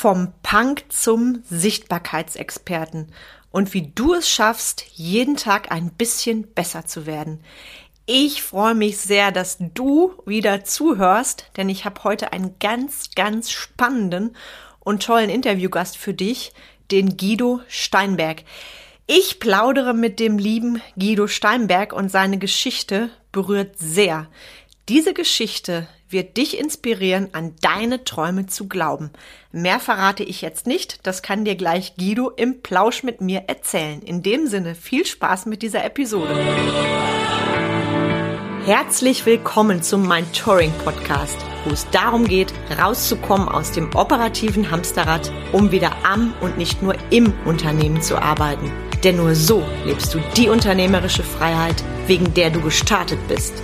Vom Punk zum Sichtbarkeitsexperten und wie du es schaffst, jeden Tag ein bisschen besser zu werden. Ich freue mich sehr, dass du wieder zuhörst, denn ich habe heute einen ganz, ganz spannenden und tollen Interviewgast für dich, den Guido Steinberg. Ich plaudere mit dem lieben Guido Steinberg und seine Geschichte berührt sehr. Diese Geschichte wird dich inspirieren, an deine Träume zu glauben. Mehr verrate ich jetzt nicht, das kann dir gleich Guido im Plausch mit mir erzählen. In dem Sinne, viel Spaß mit dieser Episode. Herzlich willkommen zum Mind Touring Podcast, wo es darum geht, rauszukommen aus dem operativen Hamsterrad, um wieder am und nicht nur im Unternehmen zu arbeiten. Denn nur so lebst du die unternehmerische Freiheit, wegen der du gestartet bist.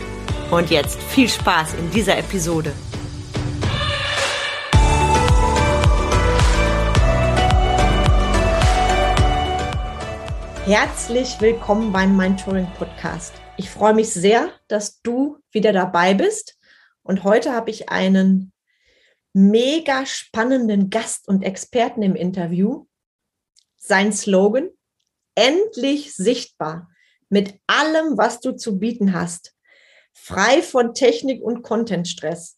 Und jetzt viel Spaß in dieser Episode. Herzlich willkommen beim Mentoring Podcast. Ich freue mich sehr, dass du wieder dabei bist. Und heute habe ich einen mega spannenden Gast und Experten im Interview. Sein Slogan, endlich sichtbar mit allem, was du zu bieten hast frei von Technik und Contentstress.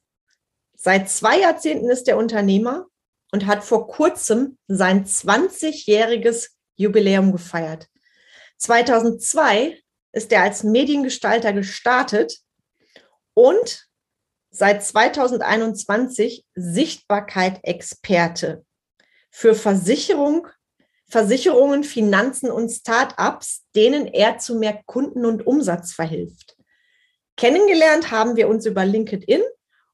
Seit zwei Jahrzehnten ist er Unternehmer und hat vor kurzem sein 20-jähriges Jubiläum gefeiert. 2002 ist er als Mediengestalter gestartet und seit 2021 Sichtbarkeit-Experte für Versicherung, Versicherungen, Finanzen und Start-ups, denen er zu mehr Kunden und Umsatz verhilft. Kennengelernt haben wir uns über LinkedIn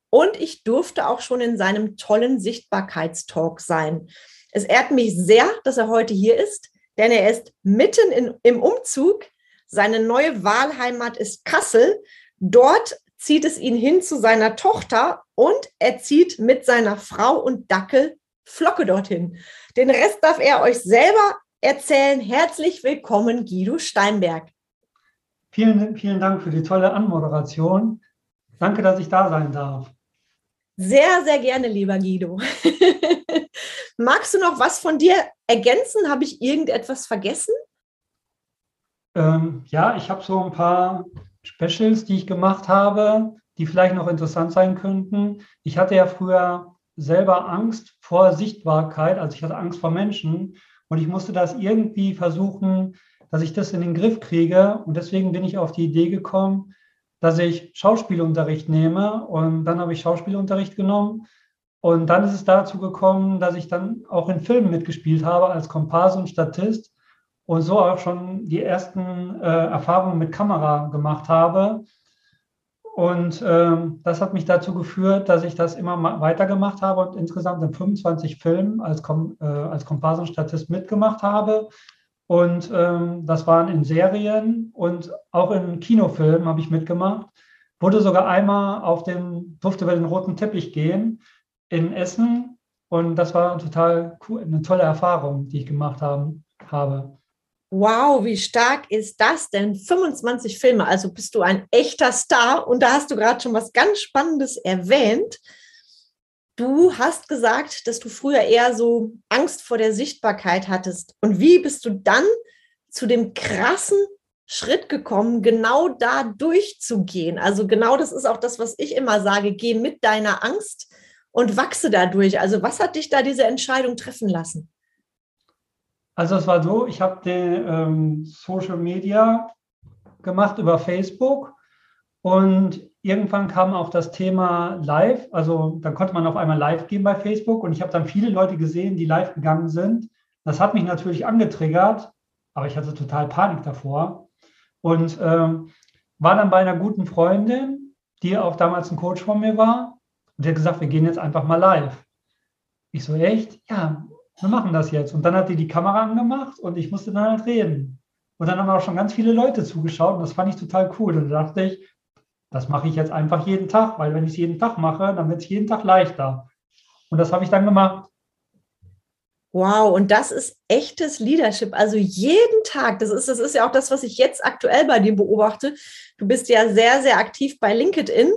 und ich durfte auch schon in seinem tollen Sichtbarkeitstalk sein. Es ehrt mich sehr, dass er heute hier ist, denn er ist mitten in, im Umzug. Seine neue Wahlheimat ist Kassel. Dort zieht es ihn hin zu seiner Tochter und er zieht mit seiner Frau und Dackel Flocke dorthin. Den Rest darf er euch selber erzählen. Herzlich willkommen, Guido Steinberg. Vielen, vielen Dank für die tolle Anmoderation. Danke, dass ich da sein darf. Sehr, sehr gerne, lieber Guido. Magst du noch was von dir ergänzen? Habe ich irgendetwas vergessen? Ähm, ja, ich habe so ein paar Specials, die ich gemacht habe, die vielleicht noch interessant sein könnten. Ich hatte ja früher selber Angst vor Sichtbarkeit, also ich hatte Angst vor Menschen und ich musste das irgendwie versuchen, dass ich das in den Griff kriege. Und deswegen bin ich auf die Idee gekommen, dass ich Schauspielunterricht nehme. Und dann habe ich Schauspielunterricht genommen. Und dann ist es dazu gekommen, dass ich dann auch in Filmen mitgespielt habe als Komparse und Statist und so auch schon die ersten äh, Erfahrungen mit Kamera gemacht habe. Und äh, das hat mich dazu geführt, dass ich das immer weitergemacht habe und insgesamt in 25 Filmen als, Kom äh, als Komparse und Statist mitgemacht habe. Und ähm, das waren in Serien und auch in Kinofilmen habe ich mitgemacht. Wurde sogar einmal auf den, durfte über den roten Teppich gehen in Essen. Und das war total cool, eine tolle Erfahrung, die ich gemacht haben, habe. Wow, wie stark ist das denn? 25 Filme, also bist du ein echter Star. Und da hast du gerade schon was ganz Spannendes erwähnt. Du hast gesagt, dass du früher eher so Angst vor der Sichtbarkeit hattest. Und wie bist du dann zu dem krassen Schritt gekommen, genau da durchzugehen? Also genau das ist auch das, was ich immer sage, geh mit deiner Angst und wachse dadurch. Also was hat dich da diese Entscheidung treffen lassen? Also es war so, ich habe ähm, Social Media gemacht über Facebook und irgendwann kam auch das Thema Live. Also dann konnte man auf einmal live gehen bei Facebook und ich habe dann viele Leute gesehen, die live gegangen sind. Das hat mich natürlich angetriggert, aber ich hatte total Panik davor. Und ähm, war dann bei einer guten Freundin, die auch damals ein Coach von mir war. Und die hat gesagt, wir gehen jetzt einfach mal live. Ich so, echt? Ja, wir machen das jetzt. Und dann hat die die Kamera angemacht und ich musste dann halt reden. Und dann haben auch schon ganz viele Leute zugeschaut und das fand ich total cool. Und da dachte ich, das mache ich jetzt einfach jeden Tag, weil wenn ich es jeden Tag mache, dann wird es jeden Tag leichter. Und das habe ich dann gemacht. Wow, und das ist echtes Leadership. Also jeden Tag, das ist, das ist ja auch das, was ich jetzt aktuell bei dir beobachte. Du bist ja sehr, sehr aktiv bei LinkedIn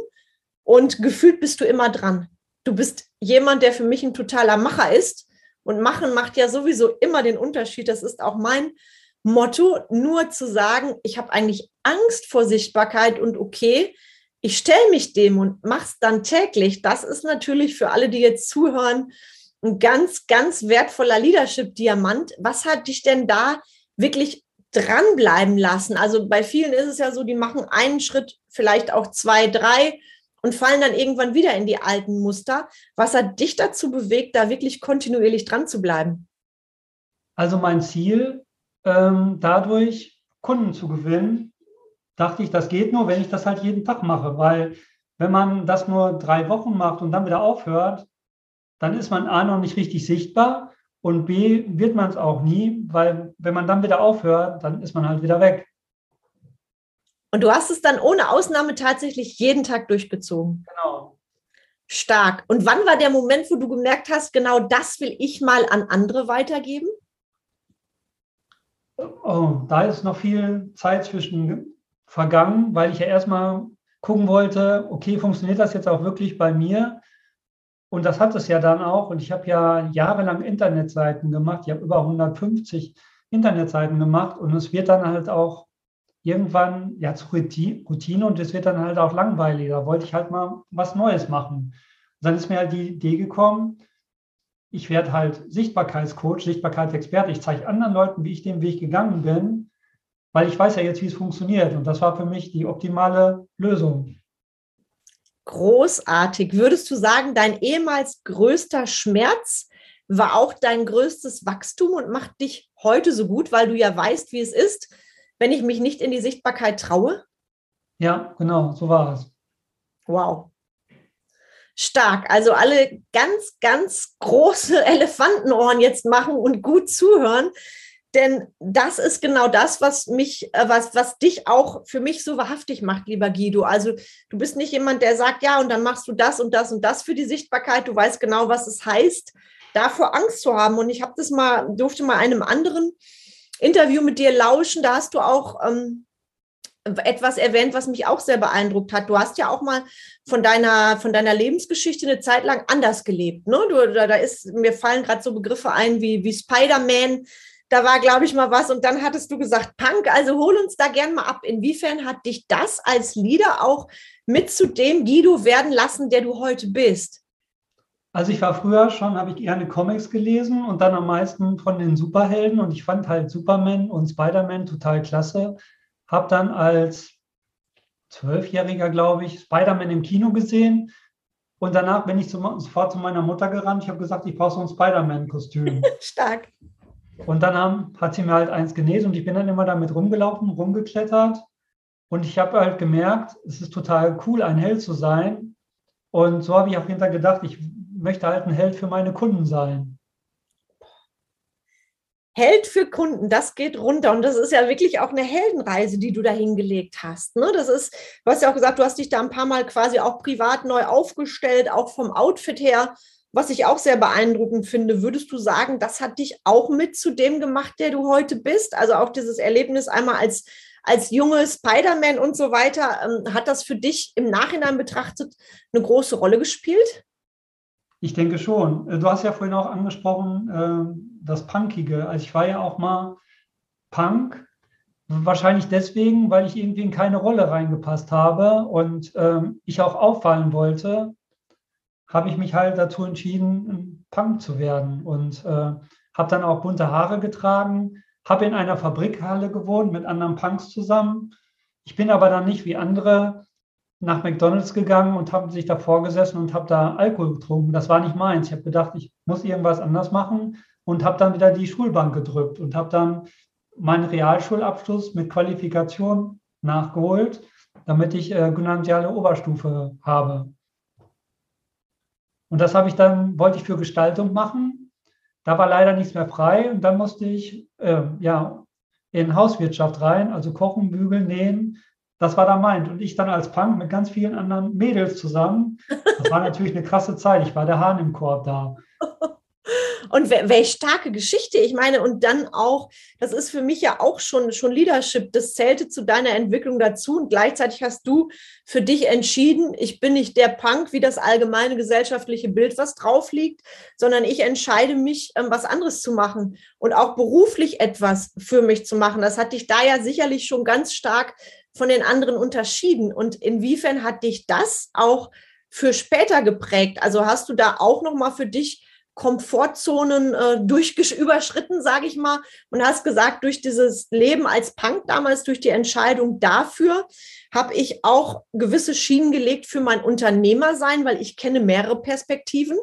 und gefühlt bist du immer dran. Du bist jemand, der für mich ein totaler Macher ist. Und machen macht ja sowieso immer den Unterschied. Das ist auch mein Motto, nur zu sagen, ich habe eigentlich Angst vor Sichtbarkeit und okay, ich stelle mich dem und mache es dann täglich. Das ist natürlich für alle, die jetzt zuhören, ein ganz, ganz wertvoller Leadership-Diamant. Was hat dich denn da wirklich dranbleiben lassen? Also bei vielen ist es ja so, die machen einen Schritt, vielleicht auch zwei, drei und fallen dann irgendwann wieder in die alten Muster. Was hat dich dazu bewegt, da wirklich kontinuierlich dran zu bleiben? Also mein Ziel, ähm, dadurch Kunden zu gewinnen, dachte ich, das geht nur, wenn ich das halt jeden Tag mache, weil wenn man das nur drei Wochen macht und dann wieder aufhört, dann ist man A noch nicht richtig sichtbar und B wird man es auch nie, weil wenn man dann wieder aufhört, dann ist man halt wieder weg. Und du hast es dann ohne Ausnahme tatsächlich jeden Tag durchgezogen. Genau. Stark. Und wann war der Moment, wo du gemerkt hast, genau das will ich mal an andere weitergeben? Oh, da ist noch viel Zeit zwischen vergangen, weil ich ja erstmal gucken wollte, okay, funktioniert das jetzt auch wirklich bei mir? Und das hat es ja dann auch. Und ich habe ja jahrelang Internetseiten gemacht. Ich habe über 150 Internetseiten gemacht. Und es wird dann halt auch irgendwann ja zur Routine und es wird dann halt auch langweilig. Da wollte ich halt mal was Neues machen. Und dann ist mir halt die Idee gekommen, ich werde halt Sichtbarkeitscoach, Sichtbarkeitsexperte. Ich zeige anderen Leuten, wie ich den Weg gegangen bin, weil ich weiß ja jetzt, wie es funktioniert. Und das war für mich die optimale Lösung. Großartig. Würdest du sagen, dein ehemals größter Schmerz war auch dein größtes Wachstum und macht dich heute so gut, weil du ja weißt, wie es ist, wenn ich mich nicht in die Sichtbarkeit traue? Ja, genau, so war es. Wow. Stark. Also alle ganz, ganz große Elefantenohren jetzt machen und gut zuhören. Denn das ist genau das, was mich, äh, was, was dich auch für mich so wahrhaftig macht, lieber Guido. Also du bist nicht jemand, der sagt, ja, und dann machst du das und das und das für die Sichtbarkeit. Du weißt genau, was es heißt, davor Angst zu haben. Und ich habe das mal, durfte mal einem anderen Interview mit dir lauschen. Da hast du auch ähm, etwas erwähnt, was mich auch sehr beeindruckt hat. Du hast ja auch mal von deiner, von deiner Lebensgeschichte eine Zeit lang anders gelebt. Ne? Du, da, da ist, mir fallen gerade so Begriffe ein wie, wie Spider-Man. Da war, glaube ich, mal was. Und dann hattest du gesagt, Punk, also hol uns da gern mal ab. Inwiefern hat dich das als Leader auch mit zu dem Guido werden lassen, der du heute bist? Also ich war früher schon, habe ich gerne Comics gelesen und dann am meisten von den Superhelden und ich fand halt Superman und Spider-Man total klasse. Habe dann als Zwölfjähriger, glaube ich, Spider-Man im Kino gesehen und danach bin ich sofort zu meiner Mutter gerannt. Ich habe gesagt, ich brauche so ein Spider-Man-Kostüm. Stark. Und dann haben, hat sie mir halt eins genäht und ich bin dann immer damit rumgelaufen, rumgeklettert. Und ich habe halt gemerkt, es ist total cool, ein Held zu sein. Und so habe ich auch hinter gedacht, ich möchte halt ein Held für meine Kunden sein. Held für Kunden, das geht runter. Und das ist ja wirklich auch eine Heldenreise, die du da hingelegt hast. Ne? Das ist, du hast ja auch gesagt, du hast dich da ein paar Mal quasi auch privat neu aufgestellt, auch vom Outfit her, was ich auch sehr beeindruckend finde. Würdest du sagen, das hat dich auch mit zu dem gemacht, der du heute bist? Also auch dieses Erlebnis einmal als, als junge Spider-Man und so weiter. Ähm, hat das für dich im Nachhinein betrachtet eine große Rolle gespielt? Ich denke schon. Äh, du hast ja vorhin auch angesprochen, äh, das Punkige. Also ich war ja auch mal Punk, wahrscheinlich deswegen, weil ich irgendwie in keine Rolle reingepasst habe und ähm, ich auch auffallen wollte, habe ich mich halt dazu entschieden, Punk zu werden und äh, habe dann auch bunte Haare getragen, habe in einer Fabrikhalle gewohnt mit anderen Punks zusammen. Ich bin aber dann nicht wie andere nach McDonald's gegangen und habe sich davor gesessen und habe da Alkohol getrunken. Das war nicht meins. Ich habe gedacht, ich muss irgendwas anders machen und habe dann wieder die Schulbank gedrückt und habe dann meinen Realschulabschluss mit Qualifikation nachgeholt, damit ich äh, gymnasiale Oberstufe habe. Und das habe ich dann, wollte ich für Gestaltung machen. Da war leider nichts mehr frei und dann musste ich äh, ja, in Hauswirtschaft rein, also kochen, bügeln, nähen, das war da meint. Und ich dann als Punk mit ganz vielen anderen Mädels zusammen. Das war natürlich eine krasse Zeit. Ich war der Hahn im Korb da. Und welche starke Geschichte. Ich meine, und dann auch, das ist für mich ja auch schon, schon Leadership. Das zählte zu deiner Entwicklung dazu. Und gleichzeitig hast du für dich entschieden, ich bin nicht der Punk, wie das allgemeine gesellschaftliche Bild, was drauf liegt, sondern ich entscheide mich, ähm, was anderes zu machen und auch beruflich etwas für mich zu machen. Das hat dich da ja sicherlich schon ganz stark von den anderen unterschieden. Und inwiefern hat dich das auch für später geprägt? Also hast du da auch noch mal für dich Komfortzonen äh, durch, überschritten, sage ich mal, und hast gesagt, durch dieses Leben als Punk damals, durch die Entscheidung dafür, habe ich auch gewisse Schienen gelegt für mein Unternehmersein, weil ich kenne mehrere Perspektiven.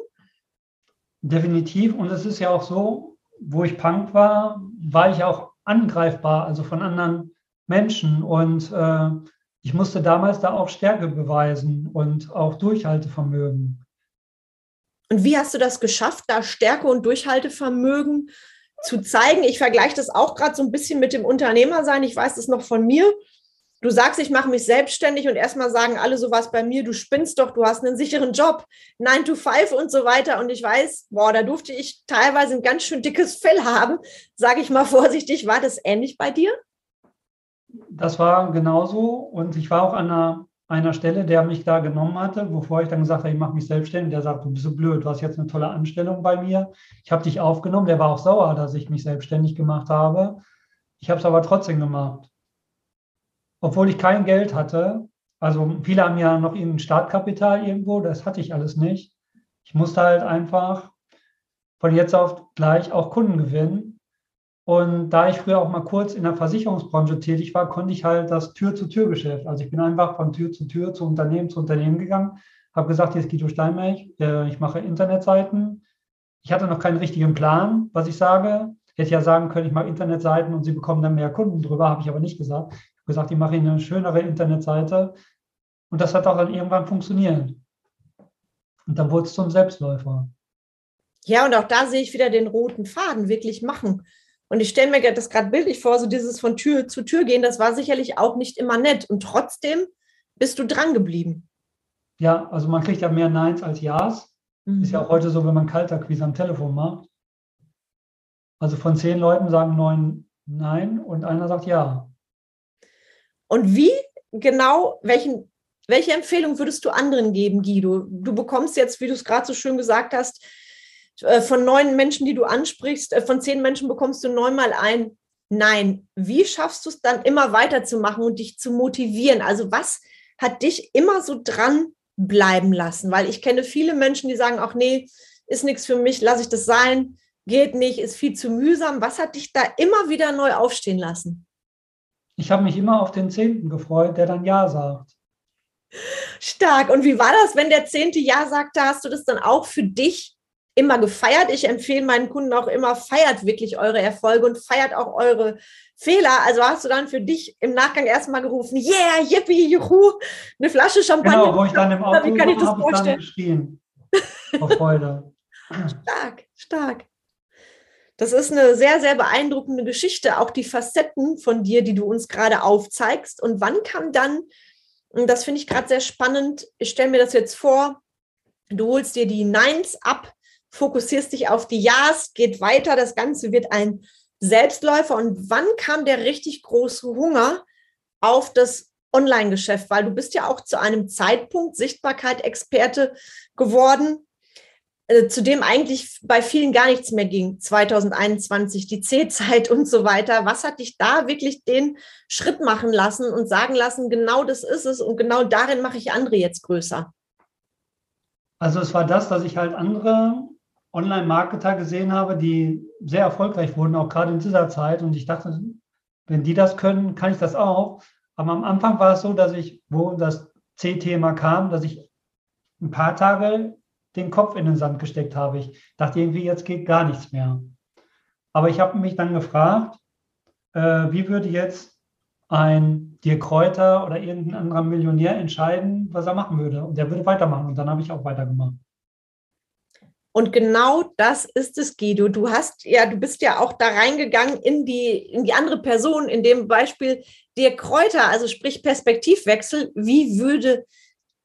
Definitiv. Und es ist ja auch so, wo ich Punk war, war ich auch angreifbar, also von anderen Menschen. Und äh, ich musste damals da auch Stärke beweisen und auch Durchhaltevermögen. Und wie hast du das geschafft, da Stärke und Durchhaltevermögen zu zeigen? Ich vergleiche das auch gerade so ein bisschen mit dem Unternehmersein. Ich weiß das noch von mir. Du sagst, ich mache mich selbstständig und erstmal sagen alle sowas bei mir, du spinnst doch, du hast einen sicheren Job, 9 to 5 und so weiter. Und ich weiß, boah, da durfte ich teilweise ein ganz schön dickes Fell haben, sage ich mal vorsichtig. War das ähnlich bei dir? das war genauso und ich war auch an einer, einer Stelle, der mich da genommen hatte, bevor ich dann gesagt habe, ich mache mich selbstständig. Der sagt, du bist so blöd, du hast jetzt eine tolle Anstellung bei mir. Ich habe dich aufgenommen. Der war auch sauer, dass ich mich selbstständig gemacht habe. Ich habe es aber trotzdem gemacht. Obwohl ich kein Geld hatte. Also viele haben ja noch ein Startkapital irgendwo, das hatte ich alles nicht. Ich musste halt einfach von jetzt auf gleich auch Kunden gewinnen und da ich früher auch mal kurz in der Versicherungsbranche tätig war, konnte ich halt das Tür-zu-Tür-Geschäft. Also ich bin einfach von Tür zu Tür, zu Unternehmen zu Unternehmen gegangen, habe gesagt, hier ist Guido Steinmech, äh, ich mache Internetseiten. Ich hatte noch keinen richtigen Plan, was ich sage. Hätte ja sagen können, ich mache Internetseiten und Sie bekommen dann mehr Kunden drüber, habe ich aber nicht gesagt. Ich habe gesagt, ich mache Ihnen eine schönere Internetseite. Und das hat auch dann irgendwann funktioniert. Und dann wurde es zum Selbstläufer. Ja, und auch da sehe ich wieder den roten Faden, wirklich machen. Und ich stelle mir das gerade bildlich vor, so dieses von Tür zu Tür gehen, das war sicherlich auch nicht immer nett. Und trotzdem bist du dran geblieben. Ja, also man kriegt ja mehr Neins als Ja's. Mhm. Ist ja auch heute so, wenn man Kalterquise am Telefon macht. Also von zehn Leuten sagen neun Nein und einer sagt Ja. Und wie genau, welchen, welche Empfehlung würdest du anderen geben, Guido? Du bekommst jetzt, wie du es gerade so schön gesagt hast, von neun Menschen, die du ansprichst, äh, von zehn Menschen bekommst du neunmal ein Nein. Wie schaffst du es dann immer weiterzumachen und dich zu motivieren? Also was hat dich immer so dran bleiben lassen? Weil ich kenne viele Menschen, die sagen, auch nee, ist nichts für mich, lasse ich das sein, geht nicht, ist viel zu mühsam. Was hat dich da immer wieder neu aufstehen lassen? Ich habe mich immer auf den Zehnten gefreut, der dann Ja sagt. Stark. Und wie war das, wenn der Zehnte Ja sagte? Hast du das dann auch für dich immer gefeiert. Ich empfehle meinen Kunden auch immer, feiert wirklich eure Erfolge und feiert auch eure Fehler. Also hast du dann für dich im Nachgang erstmal gerufen, yeah, yippie, juhu, eine Flasche Champagner. Genau, wo ich dann im Auto Wie kann ich das vorstellen? Ich geschrien. Vor Freude. stark, stark. Das ist eine sehr, sehr beeindruckende Geschichte. Auch die Facetten von dir, die du uns gerade aufzeigst. Und wann kam dann, und das finde ich gerade sehr spannend, ich stelle mir das jetzt vor, du holst dir die Nines ab, fokussierst dich auf die Ja's, geht weiter, das Ganze wird ein Selbstläufer. Und wann kam der richtig große Hunger auf das Online-Geschäft? Weil du bist ja auch zu einem Zeitpunkt Sichtbarkeit-Experte geworden, äh, zu dem eigentlich bei vielen gar nichts mehr ging. 2021, die C-Zeit und so weiter. Was hat dich da wirklich den Schritt machen lassen und sagen lassen, genau das ist es und genau darin mache ich andere jetzt größer? Also es war das, dass ich halt andere Online-Marketer gesehen habe, die sehr erfolgreich wurden, auch gerade in dieser Zeit. Und ich dachte, wenn die das können, kann ich das auch. Aber am Anfang war es so, dass ich, wo das C-Thema kam, dass ich ein paar Tage den Kopf in den Sand gesteckt habe. Ich dachte irgendwie, jetzt geht gar nichts mehr. Aber ich habe mich dann gefragt, äh, wie würde jetzt ein Dirk Kräuter oder irgendein anderer Millionär entscheiden, was er machen würde. Und der würde weitermachen. Und dann habe ich auch weitergemacht. Und genau das ist es, Guido. Du hast ja, du bist ja auch da reingegangen in die, in die andere Person, in dem Beispiel dir Kräuter, also sprich Perspektivwechsel. Wie würde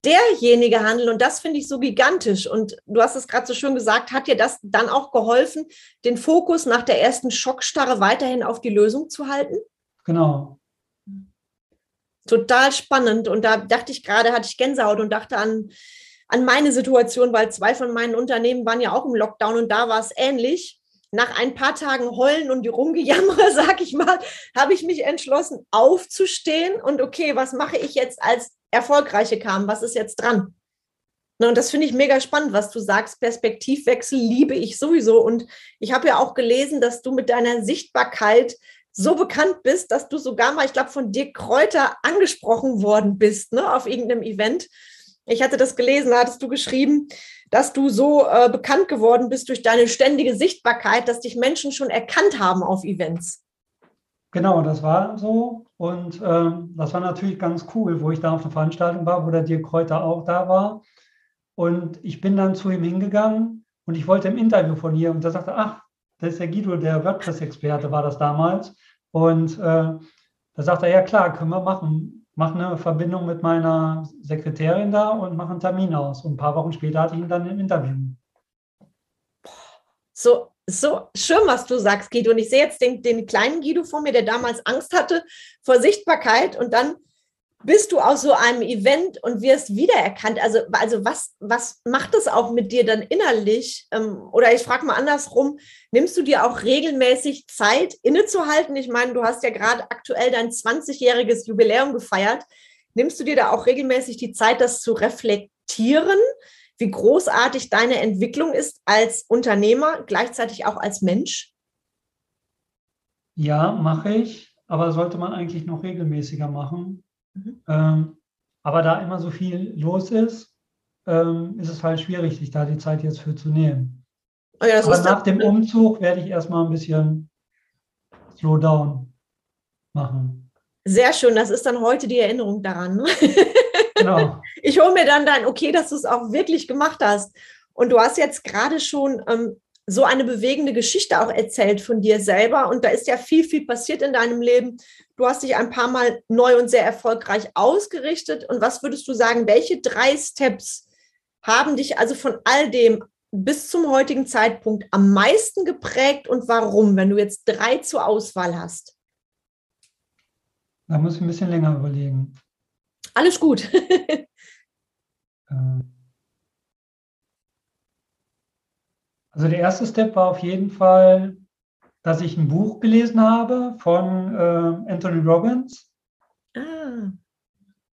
derjenige handeln. Und das finde ich so gigantisch. Und du hast es gerade so schön gesagt, hat dir das dann auch geholfen, den Fokus nach der ersten Schockstarre weiterhin auf die Lösung zu halten? Genau. Total spannend. Und da dachte ich gerade, hatte ich Gänsehaut und dachte an, an meine Situation, weil zwei von meinen Unternehmen waren ja auch im Lockdown und da war es ähnlich. Nach ein paar Tagen Heulen und Rumgejammer, sag ich mal, habe ich mich entschlossen, aufzustehen und okay, was mache ich jetzt als Erfolgreiche kam? Was ist jetzt dran? und das finde ich mega spannend, was du sagst. Perspektivwechsel liebe ich sowieso. Und ich habe ja auch gelesen, dass du mit deiner Sichtbarkeit so bekannt bist, dass du sogar mal, ich glaube, von Dirk Kräuter angesprochen worden bist, ne, auf irgendeinem Event. Ich hatte das gelesen, da hattest du geschrieben, dass du so äh, bekannt geworden bist durch deine ständige Sichtbarkeit, dass dich Menschen schon erkannt haben auf Events. Genau, das war so. Und ähm, das war natürlich ganz cool, wo ich da auf der Veranstaltung war, wo der Dirk Kräuter auch da war. Und ich bin dann zu ihm hingegangen und ich wollte im Interview von ihr und da sagte, ach, das ist der Guido, der WordPress-Experte war das damals. Und äh, da sagt er, ja klar, können wir machen. Mach eine Verbindung mit meiner Sekretärin da und mach einen Termin aus. Und ein paar Wochen später hatte ich ihn dann im Interview. So, so schön, was du sagst, Guido. Und ich sehe jetzt den, den kleinen Guido vor mir, der damals Angst hatte vor Sichtbarkeit und dann bist du aus so einem Event und wirst wiedererkannt? Also, also was, was macht das auch mit dir dann innerlich? Ähm, oder ich frage mal andersrum, nimmst du dir auch regelmäßig Zeit innezuhalten? Ich meine, du hast ja gerade aktuell dein 20-jähriges Jubiläum gefeiert. Nimmst du dir da auch regelmäßig die Zeit, das zu reflektieren, wie großartig deine Entwicklung ist als Unternehmer, gleichzeitig auch als Mensch? Ja, mache ich, aber sollte man eigentlich noch regelmäßiger machen Mhm. Ähm, aber da immer so viel los ist, ähm, ist es halt schwierig, sich da die Zeit jetzt für zu nehmen. Oh ja, aber nach dem Umzug werde ich erstmal ein bisschen Slowdown machen. Sehr schön, das ist dann heute die Erinnerung daran. Genau. Ich hole mir dann dein Okay, dass du es auch wirklich gemacht hast. Und du hast jetzt gerade schon ähm, so eine bewegende Geschichte auch erzählt von dir selber. Und da ist ja viel, viel passiert in deinem Leben. Du hast dich ein paar Mal neu und sehr erfolgreich ausgerichtet. Und was würdest du sagen, welche drei Steps haben dich also von all dem bis zum heutigen Zeitpunkt am meisten geprägt und warum, wenn du jetzt drei zur Auswahl hast? Da muss ich ein bisschen länger überlegen. Alles gut. ähm. Also der erste Step war auf jeden Fall, dass ich ein Buch gelesen habe von äh, Anthony Robbins. Ah.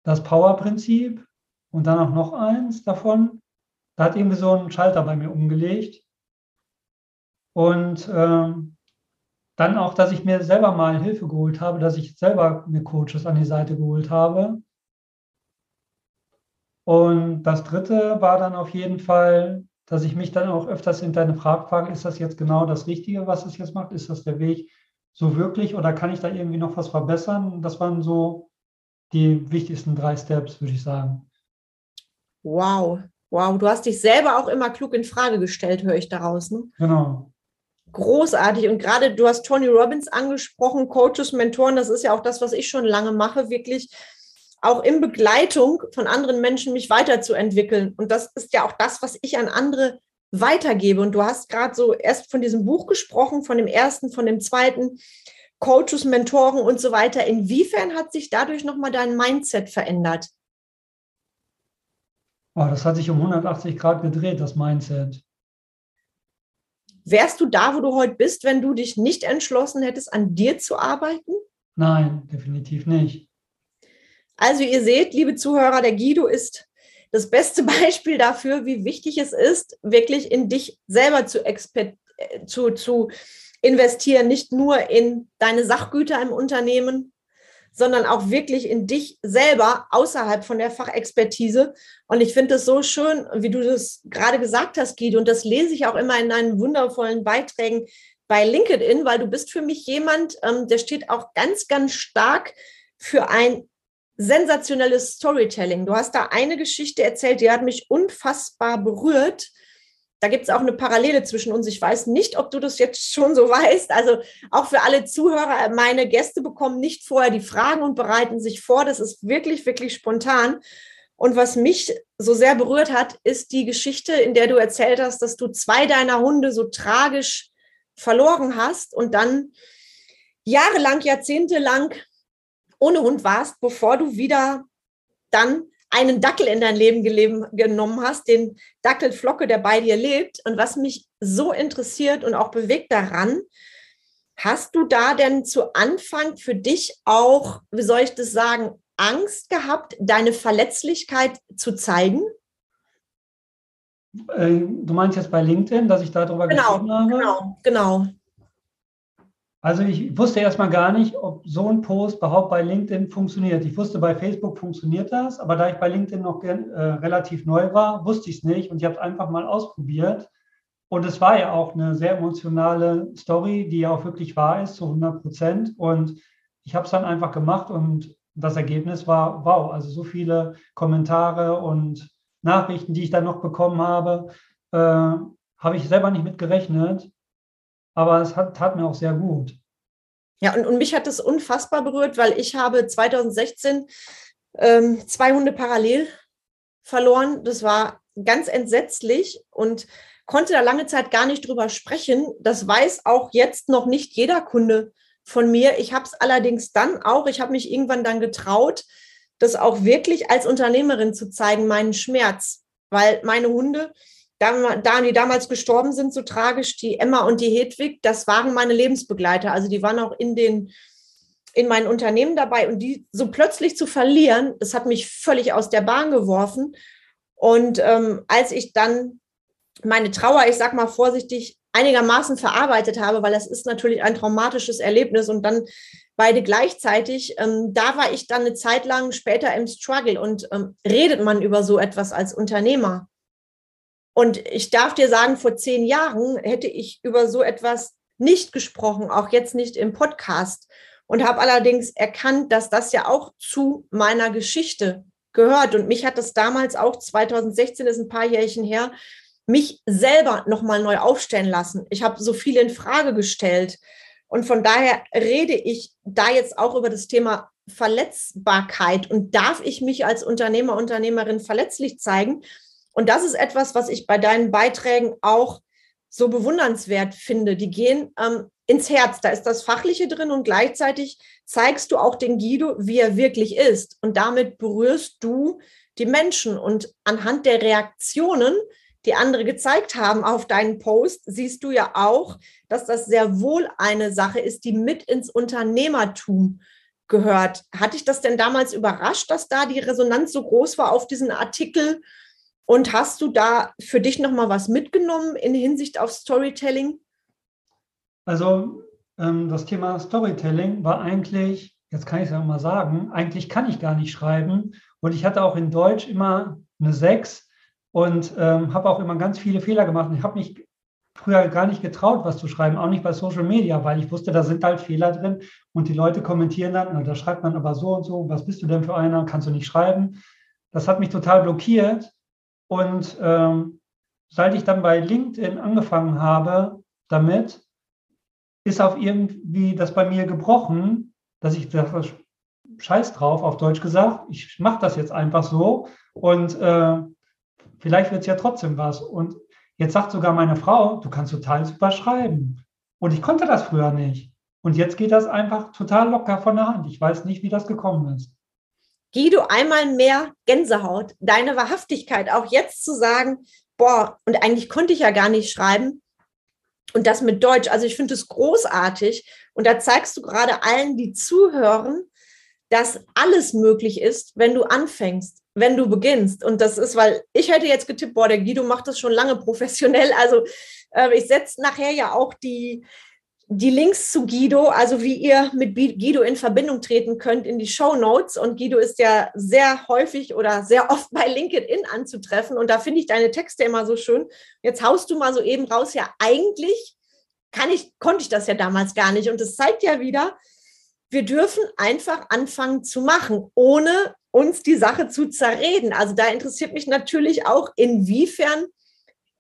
Das Power-Prinzip und dann auch noch eins davon. Da hat irgendwie so ein Schalter bei mir umgelegt. Und ähm, dann auch, dass ich mir selber mal Hilfe geholt habe, dass ich selber mir Coaches an die Seite geholt habe. Und das dritte war dann auf jeden Fall, dass ich mich dann auch öfters hinter Frage frage, ist das jetzt genau das Richtige, was es jetzt macht? Ist das der Weg so wirklich oder kann ich da irgendwie noch was verbessern? Das waren so die wichtigsten drei Steps, würde ich sagen. Wow, wow, du hast dich selber auch immer klug in Frage gestellt, höre ich daraus. Ne? Genau. Großartig. Und gerade du hast Tony Robbins angesprochen, Coaches, Mentoren, das ist ja auch das, was ich schon lange mache, wirklich auch in Begleitung von anderen Menschen mich weiterzuentwickeln. Und das ist ja auch das, was ich an andere weitergebe. Und du hast gerade so erst von diesem Buch gesprochen, von dem ersten, von dem zweiten, Coaches, Mentoren und so weiter. Inwiefern hat sich dadurch nochmal dein Mindset verändert? Oh, das hat sich um 180 Grad gedreht, das Mindset. Wärst du da, wo du heute bist, wenn du dich nicht entschlossen hättest, an dir zu arbeiten? Nein, definitiv nicht. Also ihr seht, liebe Zuhörer, der Guido ist das beste Beispiel dafür, wie wichtig es ist, wirklich in dich selber zu, äh, zu, zu investieren, nicht nur in deine Sachgüter im Unternehmen, sondern auch wirklich in dich selber außerhalb von der Fachexpertise. Und ich finde es so schön, wie du das gerade gesagt hast, Guido, und das lese ich auch immer in deinen wundervollen Beiträgen bei LinkedIn, weil du bist für mich jemand, ähm, der steht auch ganz, ganz stark für ein sensationelles Storytelling. Du hast da eine Geschichte erzählt, die hat mich unfassbar berührt. Da gibt es auch eine Parallele zwischen uns. Ich weiß nicht, ob du das jetzt schon so weißt. Also auch für alle Zuhörer, meine Gäste bekommen nicht vorher die Fragen und bereiten sich vor. Das ist wirklich, wirklich spontan. Und was mich so sehr berührt hat, ist die Geschichte, in der du erzählt hast, dass du zwei deiner Hunde so tragisch verloren hast und dann jahrelang, jahrzehntelang ohne Hund warst, bevor du wieder dann einen Dackel in dein Leben geleben, genommen hast, den Dackel Flocke, der bei dir lebt. Und was mich so interessiert und auch bewegt daran, hast du da denn zu Anfang für dich auch, wie soll ich das sagen, Angst gehabt, deine Verletzlichkeit zu zeigen? Äh, du meinst jetzt bei LinkedIn, dass ich darüber genau, geschrieben habe? Genau, genau. Also ich wusste erstmal gar nicht, ob so ein Post überhaupt bei LinkedIn funktioniert. Ich wusste, bei Facebook funktioniert das, aber da ich bei LinkedIn noch äh, relativ neu war, wusste ich es nicht und ich habe es einfach mal ausprobiert. Und es war ja auch eine sehr emotionale Story, die ja auch wirklich wahr ist, zu 100 Prozent. Und ich habe es dann einfach gemacht und das Ergebnis war wow. Also so viele Kommentare und Nachrichten, die ich dann noch bekommen habe, äh, habe ich selber nicht mit gerechnet. Aber es hat, tat mir auch sehr gut. Ja, und, und mich hat es unfassbar berührt, weil ich habe 2016 ähm, zwei Hunde parallel verloren. Das war ganz entsetzlich und konnte da lange Zeit gar nicht drüber sprechen. Das weiß auch jetzt noch nicht jeder Kunde von mir. Ich habe es allerdings dann auch, ich habe mich irgendwann dann getraut, das auch wirklich als Unternehmerin zu zeigen, meinen Schmerz, weil meine Hunde, die damals gestorben sind, so tragisch, die Emma und die Hedwig, das waren meine Lebensbegleiter. Also die waren auch in den in meinen Unternehmen dabei und die so plötzlich zu verlieren, das hat mich völlig aus der Bahn geworfen. Und ähm, als ich dann meine Trauer, ich sag mal vorsichtig, einigermaßen verarbeitet habe, weil das ist natürlich ein traumatisches Erlebnis und dann beide gleichzeitig. Ähm, da war ich dann eine Zeit lang später im Struggle und ähm, redet man über so etwas als Unternehmer. Und ich darf dir sagen, vor zehn Jahren hätte ich über so etwas nicht gesprochen, auch jetzt nicht im Podcast. Und habe allerdings erkannt, dass das ja auch zu meiner Geschichte gehört. Und mich hat das damals auch 2016, ist ein paar Jährchen her, mich selber nochmal neu aufstellen lassen. Ich habe so viel in Frage gestellt. Und von daher rede ich da jetzt auch über das Thema Verletzbarkeit und darf ich mich als Unternehmer, Unternehmerin verletzlich zeigen? Und das ist etwas, was ich bei deinen Beiträgen auch so bewundernswert finde. Die gehen ähm, ins Herz. Da ist das Fachliche drin und gleichzeitig zeigst du auch den Guido, wie er wirklich ist. Und damit berührst du die Menschen. Und anhand der Reaktionen die andere gezeigt haben auf deinen Post, siehst du ja auch, dass das sehr wohl eine Sache ist, die mit ins Unternehmertum gehört. Hatte ich das denn damals überrascht, dass da die Resonanz so groß war auf diesen Artikel? Und hast du da für dich nochmal was mitgenommen in Hinsicht auf Storytelling? Also ähm, das Thema Storytelling war eigentlich, jetzt kann ich es ja mal sagen, eigentlich kann ich gar nicht schreiben. Und ich hatte auch in Deutsch immer eine 6 und ähm, habe auch immer ganz viele Fehler gemacht. Ich habe mich früher gar nicht getraut, was zu schreiben, auch nicht bei Social Media, weil ich wusste, da sind halt Fehler drin und die Leute kommentieren dann, da schreibt man aber so und so, was bist du denn für einer, kannst du nicht schreiben. Das hat mich total blockiert und ähm, seit ich dann bei LinkedIn angefangen habe damit, ist auf irgendwie das bei mir gebrochen, dass ich das Scheiß drauf, auf Deutsch gesagt, ich mache das jetzt einfach so und äh, vielleicht wird es ja trotzdem was. Und jetzt sagt sogar meine Frau, du kannst total super schreiben. Und ich konnte das früher nicht. Und jetzt geht das einfach total locker von der Hand. Ich weiß nicht, wie das gekommen ist. Guido, einmal mehr Gänsehaut, deine Wahrhaftigkeit, auch jetzt zu sagen, boah, und eigentlich konnte ich ja gar nicht schreiben. Und das mit Deutsch. Also ich finde es großartig. Und da zeigst du gerade allen, die zuhören, dass alles möglich ist, wenn du anfängst wenn du beginnst. Und das ist, weil ich hätte jetzt getippt, boah, der Guido macht das schon lange professionell. Also äh, ich setze nachher ja auch die, die Links zu Guido, also wie ihr mit Guido in Verbindung treten könnt, in die Show Notes. Und Guido ist ja sehr häufig oder sehr oft bei LinkedIn anzutreffen. Und da finde ich deine Texte immer so schön. Jetzt haust du mal so eben raus, ja, eigentlich kann ich, konnte ich das ja damals gar nicht. Und das zeigt ja wieder, wir dürfen einfach anfangen zu machen, ohne uns die Sache zu zerreden. Also da interessiert mich natürlich auch, inwiefern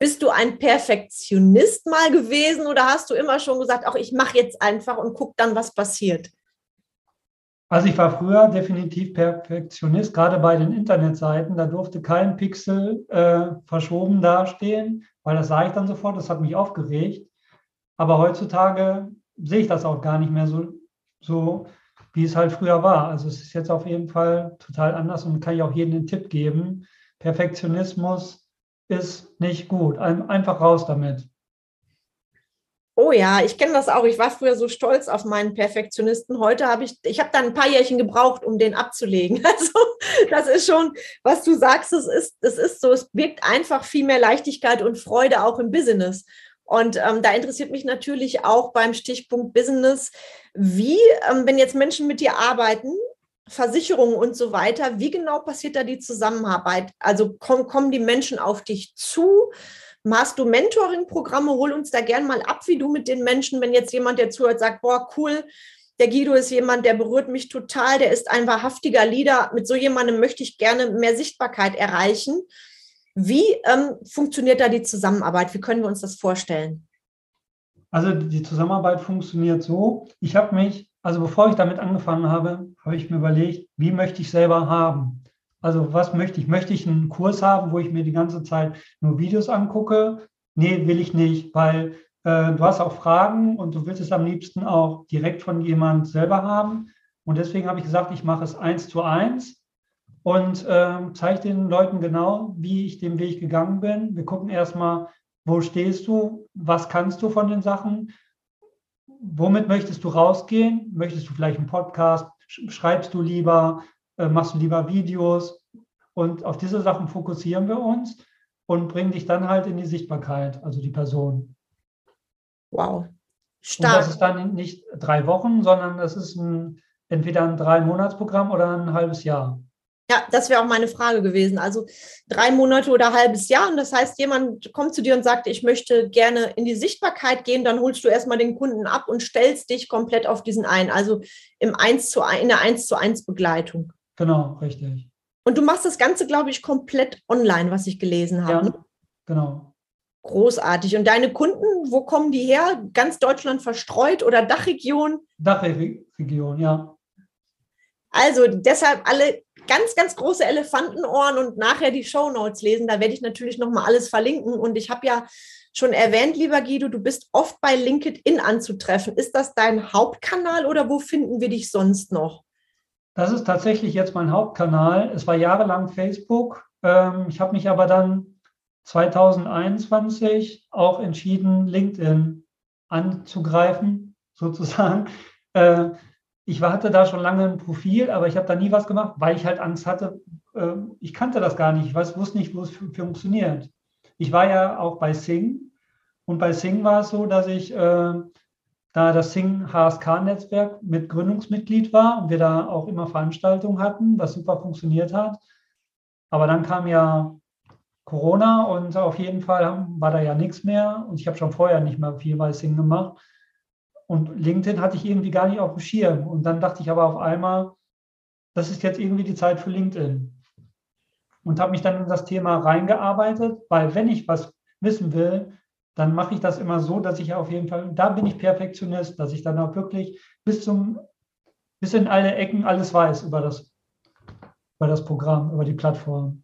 bist du ein Perfektionist mal gewesen oder hast du immer schon gesagt, auch ich mache jetzt einfach und guck dann, was passiert? Also ich war früher definitiv Perfektionist, gerade bei den Internetseiten. Da durfte kein Pixel äh, verschoben dastehen, weil das sah ich dann sofort, das hat mich aufgeregt. Aber heutzutage sehe ich das auch gar nicht mehr so, so, wie es halt früher war. Also es ist jetzt auf jeden Fall total anders und kann ich auch jedem den Tipp geben. Perfektionismus ist nicht gut. Einfach raus damit. Oh ja, ich kenne das auch. Ich war früher so stolz auf meinen Perfektionisten. Heute habe ich, ich habe dann ein paar Jährchen gebraucht, um den abzulegen. Also das ist schon, was du sagst, es ist, es ist so, es birgt einfach viel mehr Leichtigkeit und Freude auch im Business. Und ähm, da interessiert mich natürlich auch beim Stichpunkt Business, wie, ähm, wenn jetzt Menschen mit dir arbeiten, Versicherungen und so weiter, wie genau passiert da die Zusammenarbeit? Also komm, kommen die Menschen auf dich zu? Machst du Mentoring-Programme? Hol uns da gern mal ab, wie du mit den Menschen, wenn jetzt jemand, der zuhört, sagt, boah, cool, der Guido ist jemand, der berührt mich total, der ist ein wahrhaftiger Leader. Mit so jemandem möchte ich gerne mehr Sichtbarkeit erreichen. Wie ähm, funktioniert da die Zusammenarbeit? Wie können wir uns das vorstellen? Also die Zusammenarbeit funktioniert so. Ich habe mich, also bevor ich damit angefangen habe, habe ich mir überlegt, wie möchte ich selber haben? Also was möchte ich? Möchte ich einen Kurs haben, wo ich mir die ganze Zeit nur Videos angucke? Nee, will ich nicht, weil äh, du hast auch Fragen und du willst es am liebsten auch direkt von jemand selber haben. Und deswegen habe ich gesagt, ich mache es eins zu eins und äh, zeige den Leuten genau, wie ich den Weg gegangen bin. Wir gucken erstmal, wo stehst du, was kannst du von den Sachen, womit möchtest du rausgehen? Möchtest du vielleicht einen Podcast? Schreibst du lieber? Äh, machst du lieber Videos? Und auf diese Sachen fokussieren wir uns und bringen dich dann halt in die Sichtbarkeit, also die Person. Wow. Stark. Und das ist dann nicht drei Wochen, sondern das ist ein, entweder ein Drei-Monats-Programm oder ein halbes Jahr. Ja, das wäre auch meine Frage gewesen. Also drei Monate oder ein halbes Jahr. Und das heißt, jemand kommt zu dir und sagt, ich möchte gerne in die Sichtbarkeit gehen, dann holst du erstmal den Kunden ab und stellst dich komplett auf diesen ein. Also im 1 zu 1, in der 1 zu 1 Begleitung. Genau, richtig. Und du machst das Ganze, glaube ich, komplett online, was ich gelesen habe. Ja, ne? genau. Großartig. Und deine Kunden, wo kommen die her? Ganz Deutschland verstreut oder Dachregion? Dachregion, ja. Also deshalb alle ganz, ganz große Elefantenohren und nachher die Show Notes lesen. Da werde ich natürlich nochmal alles verlinken. Und ich habe ja schon erwähnt, lieber Guido, du bist oft bei LinkedIn anzutreffen. Ist das dein Hauptkanal oder wo finden wir dich sonst noch? Das ist tatsächlich jetzt mein Hauptkanal. Es war jahrelang Facebook. Ähm, ich habe mich aber dann 2021 auch entschieden, LinkedIn anzugreifen, sozusagen. Ich hatte da schon lange ein Profil, aber ich habe da nie was gemacht, weil ich halt Angst hatte. Äh, ich kannte das gar nicht. Ich weiß, wusste nicht, wo es funktioniert. Ich war ja auch bei Sing und bei Sing war es so, dass ich äh, da das Sing HSK-Netzwerk mit Gründungsmitglied war und wir da auch immer Veranstaltungen hatten, was super funktioniert hat. Aber dann kam ja Corona und auf jeden Fall war da ja nichts mehr und ich habe schon vorher nicht mehr viel bei Sing gemacht. Und LinkedIn hatte ich irgendwie gar nicht auf dem Schirm. Und dann dachte ich aber auf einmal, das ist jetzt irgendwie die Zeit für LinkedIn. Und habe mich dann in das Thema reingearbeitet, weil wenn ich was wissen will, dann mache ich das immer so, dass ich auf jeden Fall, da bin ich Perfektionist, dass ich dann auch wirklich bis zum, bis in alle Ecken alles weiß über das, über das Programm, über die Plattform.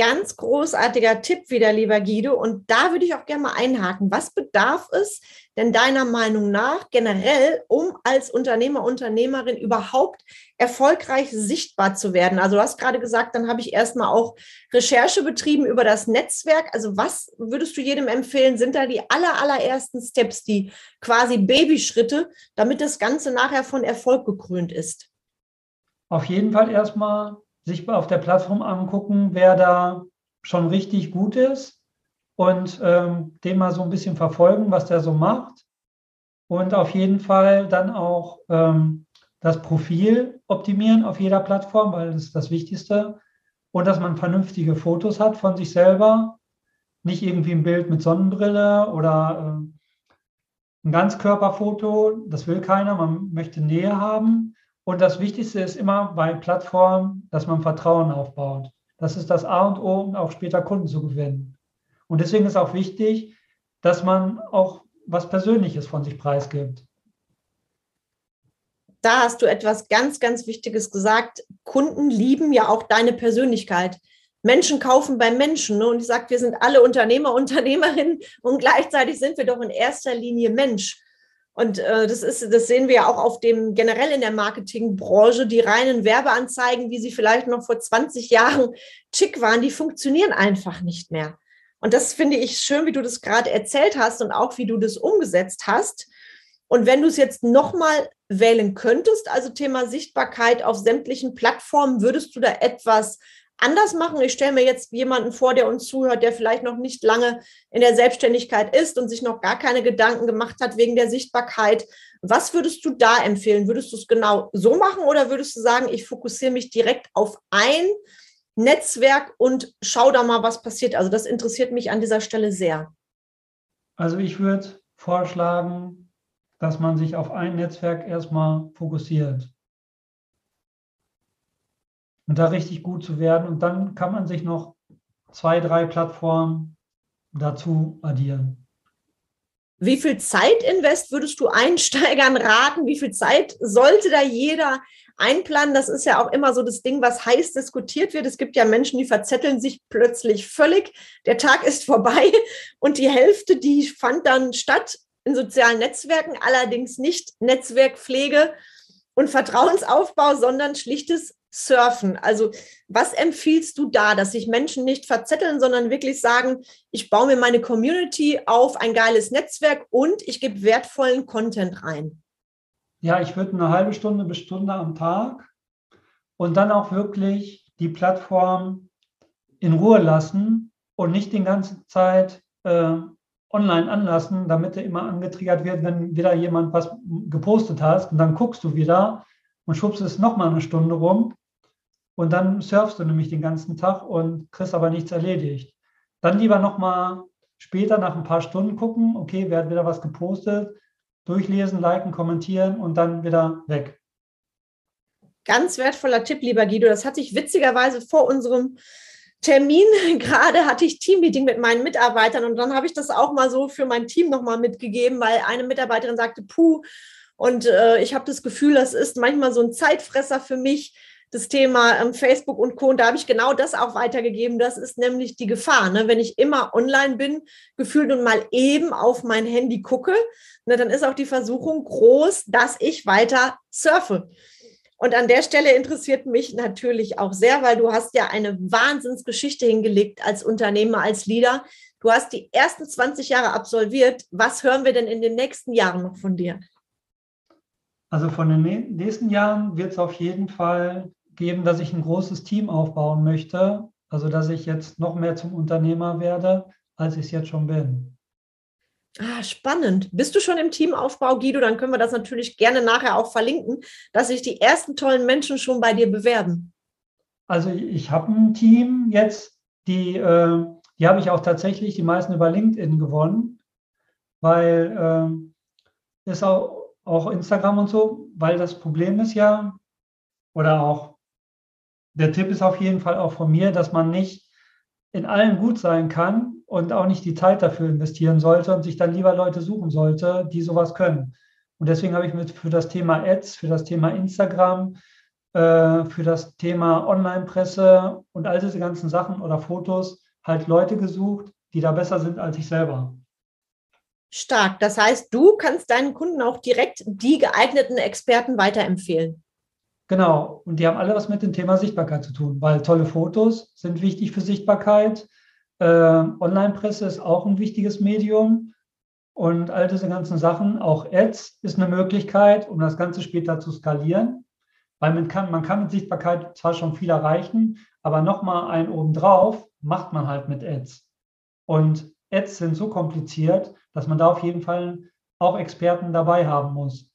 Ganz großartiger Tipp wieder, lieber Guido. Und da würde ich auch gerne mal einhaken. Was bedarf es denn deiner Meinung nach generell, um als Unternehmer, Unternehmerin überhaupt erfolgreich sichtbar zu werden? Also du hast gerade gesagt, dann habe ich erstmal auch Recherche betrieben über das Netzwerk. Also was würdest du jedem empfehlen? Sind da die aller, allerersten Steps, die quasi Babyschritte, damit das Ganze nachher von Erfolg gekrönt ist? Auf jeden Fall erstmal sich auf der Plattform angucken, wer da schon richtig gut ist und ähm, den mal so ein bisschen verfolgen, was der so macht. Und auf jeden Fall dann auch ähm, das Profil optimieren auf jeder Plattform, weil das ist das Wichtigste. Und dass man vernünftige Fotos hat von sich selber. Nicht irgendwie ein Bild mit Sonnenbrille oder äh, ein Ganzkörperfoto. Das will keiner. Man möchte Nähe haben. Und das Wichtigste ist immer bei Plattformen, dass man Vertrauen aufbaut. Das ist das A und O, um auch später Kunden zu gewinnen. Und deswegen ist auch wichtig, dass man auch was Persönliches von sich preisgibt. da hast du etwas ganz, ganz Wichtiges gesagt. Kunden lieben ja auch deine Persönlichkeit. Menschen kaufen beim Menschen. Ne? Und ich sage, wir sind alle Unternehmer, Unternehmerinnen und gleichzeitig sind wir doch in erster Linie Mensch. Und äh, das ist, das sehen wir ja auch auf dem generell in der Marketingbranche, die reinen Werbeanzeigen, wie sie vielleicht noch vor 20 Jahren schick waren, die funktionieren einfach nicht mehr. Und das finde ich schön, wie du das gerade erzählt hast und auch wie du das umgesetzt hast. Und wenn du es jetzt nochmal wählen könntest, also Thema Sichtbarkeit auf sämtlichen Plattformen, würdest du da etwas anders machen? Ich stelle mir jetzt jemanden vor, der uns zuhört, der vielleicht noch nicht lange in der Selbstständigkeit ist und sich noch gar keine Gedanken gemacht hat wegen der Sichtbarkeit. Was würdest du da empfehlen? Würdest du es genau so machen oder würdest du sagen, ich fokussiere mich direkt auf ein Netzwerk und schau da mal, was passiert? Also das interessiert mich an dieser Stelle sehr. Also ich würde vorschlagen, dass man sich auf ein Netzwerk erstmal fokussiert und da richtig gut zu werden. Und dann kann man sich noch zwei, drei Plattformen dazu addieren. Wie viel Zeitinvest würdest du Einsteigern raten? Wie viel Zeit sollte da jeder einplanen? Das ist ja auch immer so das Ding, was heiß diskutiert wird. Es gibt ja Menschen, die verzetteln sich plötzlich völlig. Der Tag ist vorbei und die Hälfte, die fand dann statt in sozialen Netzwerken, allerdings nicht Netzwerkpflege und Vertrauensaufbau, sondern schlichtes surfen? Also was empfiehlst du da, dass sich Menschen nicht verzetteln, sondern wirklich sagen, ich baue mir meine Community auf ein geiles Netzwerk und ich gebe wertvollen Content rein? Ja, ich würde eine halbe Stunde bis Stunde am Tag und dann auch wirklich die Plattform in Ruhe lassen und nicht die ganze Zeit äh, online anlassen, damit er immer angetriggert wird, wenn wieder jemand was gepostet hast und dann guckst du wieder und schubst es nochmal eine Stunde rum und dann surfst du nämlich den ganzen Tag und kriegst aber nichts erledigt. Dann lieber nochmal später nach ein paar Stunden gucken, okay, wer hat wieder was gepostet, durchlesen, liken, kommentieren und dann wieder weg. Ganz wertvoller Tipp, lieber Guido. Das hatte ich witzigerweise vor unserem Termin gerade hatte ich Teammeeting mit meinen Mitarbeitern und dann habe ich das auch mal so für mein Team nochmal mitgegeben, weil eine Mitarbeiterin sagte, puh, und äh, ich habe das Gefühl, das ist manchmal so ein Zeitfresser für mich das Thema ähm, Facebook und Co. Und da habe ich genau das auch weitergegeben. Das ist nämlich die Gefahr. Ne? Wenn ich immer online bin, gefühlt und mal eben auf mein Handy gucke, ne, dann ist auch die Versuchung groß, dass ich weiter surfe. Und an der Stelle interessiert mich natürlich auch sehr, weil du hast ja eine Wahnsinnsgeschichte hingelegt als Unternehmer, als Leader. Du hast die ersten 20 Jahre absolviert. Was hören wir denn in den nächsten Jahren noch von dir? Also von den nächsten Jahren wird es auf jeden Fall geben, dass ich ein großes Team aufbauen möchte. Also dass ich jetzt noch mehr zum Unternehmer werde, als ich es jetzt schon bin. Ah, spannend. Bist du schon im Teamaufbau, Guido? Dann können wir das natürlich gerne nachher auch verlinken, dass sich die ersten tollen Menschen schon bei dir bewerben. Also ich habe ein Team jetzt, die, äh, die habe ich auch tatsächlich die meisten über LinkedIn gewonnen, weil äh, ist auch, auch Instagram und so, weil das Problem ist ja, oder auch der Tipp ist auf jeden Fall auch von mir, dass man nicht in allem gut sein kann und auch nicht die Zeit dafür investieren sollte und sich dann lieber Leute suchen sollte, die sowas können. Und deswegen habe ich mir für das Thema Ads, für das Thema Instagram, äh, für das Thema Online-Presse und all diese ganzen Sachen oder Fotos halt Leute gesucht, die da besser sind als ich selber. Stark. Das heißt, du kannst deinen Kunden auch direkt die geeigneten Experten weiterempfehlen. Genau, und die haben alle was mit dem Thema Sichtbarkeit zu tun, weil tolle Fotos sind wichtig für Sichtbarkeit. Äh, Online-Presse ist auch ein wichtiges Medium und all diese ganzen Sachen. Auch Ads ist eine Möglichkeit, um das Ganze später zu skalieren, weil man kann, man kann mit Sichtbarkeit zwar schon viel erreichen, aber nochmal ein obendrauf macht man halt mit Ads. Und Ads sind so kompliziert, dass man da auf jeden Fall auch Experten dabei haben muss.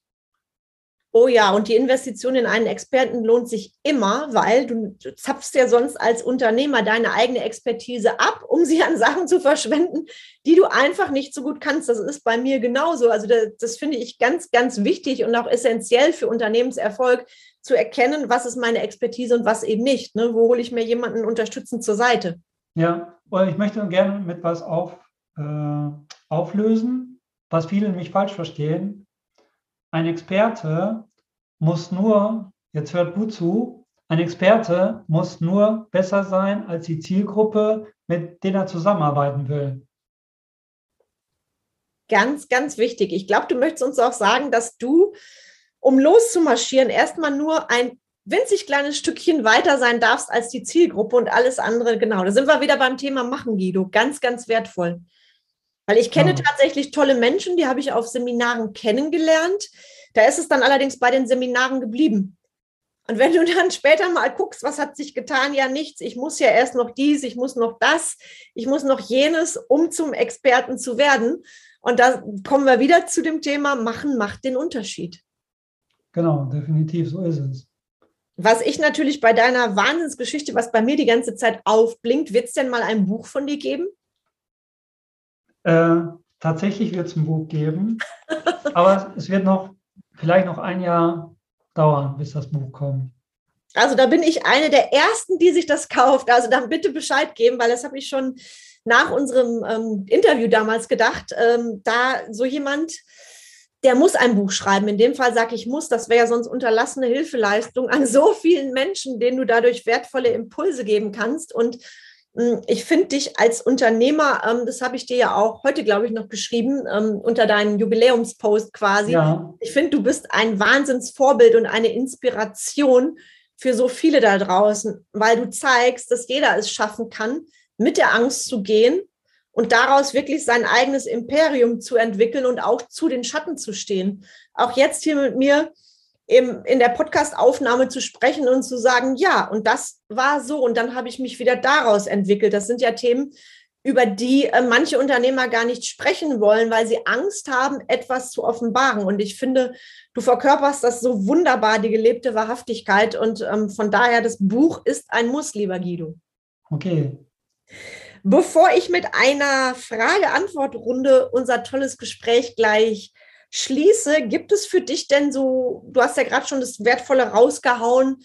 Oh ja, und die Investition in einen Experten lohnt sich immer, weil du, zapfst ja sonst als Unternehmer deine eigene Expertise ab, um sie an Sachen zu verschwenden, die du einfach nicht so gut kannst. Das ist bei mir genauso. Also das, das finde ich ganz, ganz wichtig und auch essentiell für Unternehmenserfolg zu erkennen, was ist meine Expertise und was eben nicht. Ne? Wo hole ich mir jemanden unterstützend zur Seite? Ja, und ich möchte gerne mit was auf, äh, auflösen, was viele nämlich falsch verstehen ein Experte muss nur, jetzt hört gut zu, ein Experte muss nur besser sein als die Zielgruppe, mit der er zusammenarbeiten will. Ganz, ganz wichtig. Ich glaube, du möchtest uns auch sagen, dass du, um loszumarschieren, erstmal nur ein winzig kleines Stückchen weiter sein darfst als die Zielgruppe und alles andere. Genau, da sind wir wieder beim Thema Machen, Guido. Ganz, ganz wertvoll. Weil ich kenne ja. tatsächlich tolle Menschen, die habe ich auf Seminaren kennengelernt. Da ist es dann allerdings bei den Seminaren geblieben. Und wenn du dann später mal guckst, was hat sich getan? Ja, nichts. Ich muss ja erst noch dies, ich muss noch das, ich muss noch jenes, um zum Experten zu werden. Und da kommen wir wieder zu dem Thema, machen macht den Unterschied. Genau, definitiv, so ist es. Was ich natürlich bei deiner Wahnsinnsgeschichte, was bei mir die ganze Zeit aufblinkt, wird es denn mal ein Buch von dir geben? Äh, tatsächlich wird es ein Buch geben, aber es wird noch vielleicht noch ein Jahr dauern, bis das Buch kommt. Also da bin ich eine der ersten, die sich das kauft. Also dann bitte Bescheid geben, weil das habe ich schon nach unserem ähm, Interview damals gedacht. Ähm, da so jemand, der muss ein Buch schreiben. In dem Fall sage ich muss, das wäre ja sonst unterlassene Hilfeleistung an so vielen Menschen, denen du dadurch wertvolle Impulse geben kannst. Und ich finde dich als Unternehmer, ähm, das habe ich dir ja auch heute, glaube ich, noch geschrieben, ähm, unter deinem Jubiläumspost quasi. Ja. Ich finde, du bist ein Wahnsinnsvorbild und eine Inspiration für so viele da draußen, weil du zeigst, dass jeder es schaffen kann, mit der Angst zu gehen und daraus wirklich sein eigenes Imperium zu entwickeln und auch zu den Schatten zu stehen. Auch jetzt hier mit mir im, in der Podcast-Aufnahme zu sprechen und zu sagen, ja, und das war so und dann habe ich mich wieder daraus entwickelt. Das sind ja Themen, über die äh, manche Unternehmer gar nicht sprechen wollen, weil sie Angst haben, etwas zu offenbaren. Und ich finde, du verkörperst das so wunderbar, die gelebte Wahrhaftigkeit. Und ähm, von daher, das Buch ist ein Muss, lieber Guido. Okay. Bevor ich mit einer Frage-Antwort-Runde unser tolles Gespräch gleich schließe, gibt es für dich denn so, du hast ja gerade schon das Wertvolle rausgehauen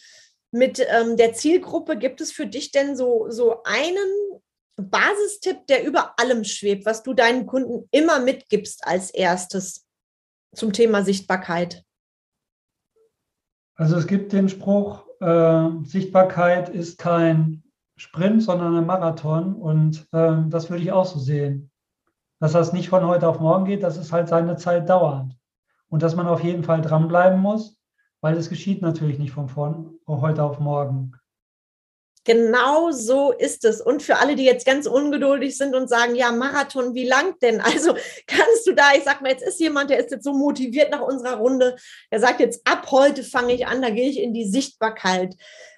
mit ähm, der Zielgruppe, gibt es für dich denn so, so einen Basistipp, der über allem schwebt, was du deinen Kunden immer mitgibst als erstes zum Thema Sichtbarkeit? Also es gibt den Spruch, äh, Sichtbarkeit ist kein Sprint, sondern ein Marathon und äh, das würde ich auch so sehen dass das nicht von heute auf morgen geht, dass es halt seine Zeit dauert. Und dass man auf jeden Fall dranbleiben muss, weil es geschieht natürlich nicht von, von heute auf morgen. Genau so ist es. Und für alle, die jetzt ganz ungeduldig sind und sagen, ja, Marathon, wie lang denn? Also kannst du da, ich sag mal, jetzt ist jemand, der ist jetzt so motiviert nach unserer Runde, der sagt jetzt, ab heute fange ich an, da gehe ich in die Sichtbarkeit.